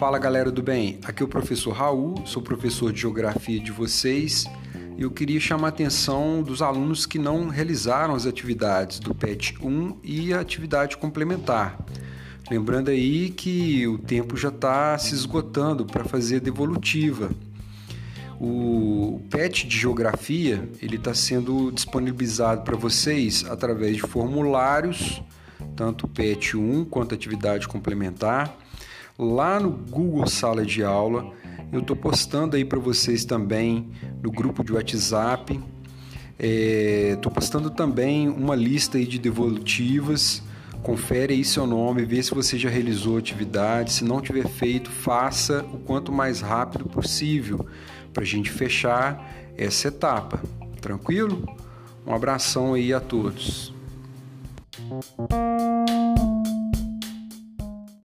Fala galera do bem, aqui é o professor Raul, sou professor de geografia de vocês e eu queria chamar a atenção dos alunos que não realizaram as atividades do PET 1 e a atividade complementar. Lembrando aí que o tempo já está se esgotando para fazer a devolutiva. O PET de geografia ele está sendo disponibilizado para vocês através de formulários, tanto PET 1 quanto atividade complementar lá no Google Sala de Aula. Eu estou postando aí para vocês também no grupo de WhatsApp. Estou é, postando também uma lista aí de devolutivas. Confere aí seu nome, vê se você já realizou atividade. Se não tiver feito, faça o quanto mais rápido possível para a gente fechar essa etapa. Tranquilo? Um abração aí a todos.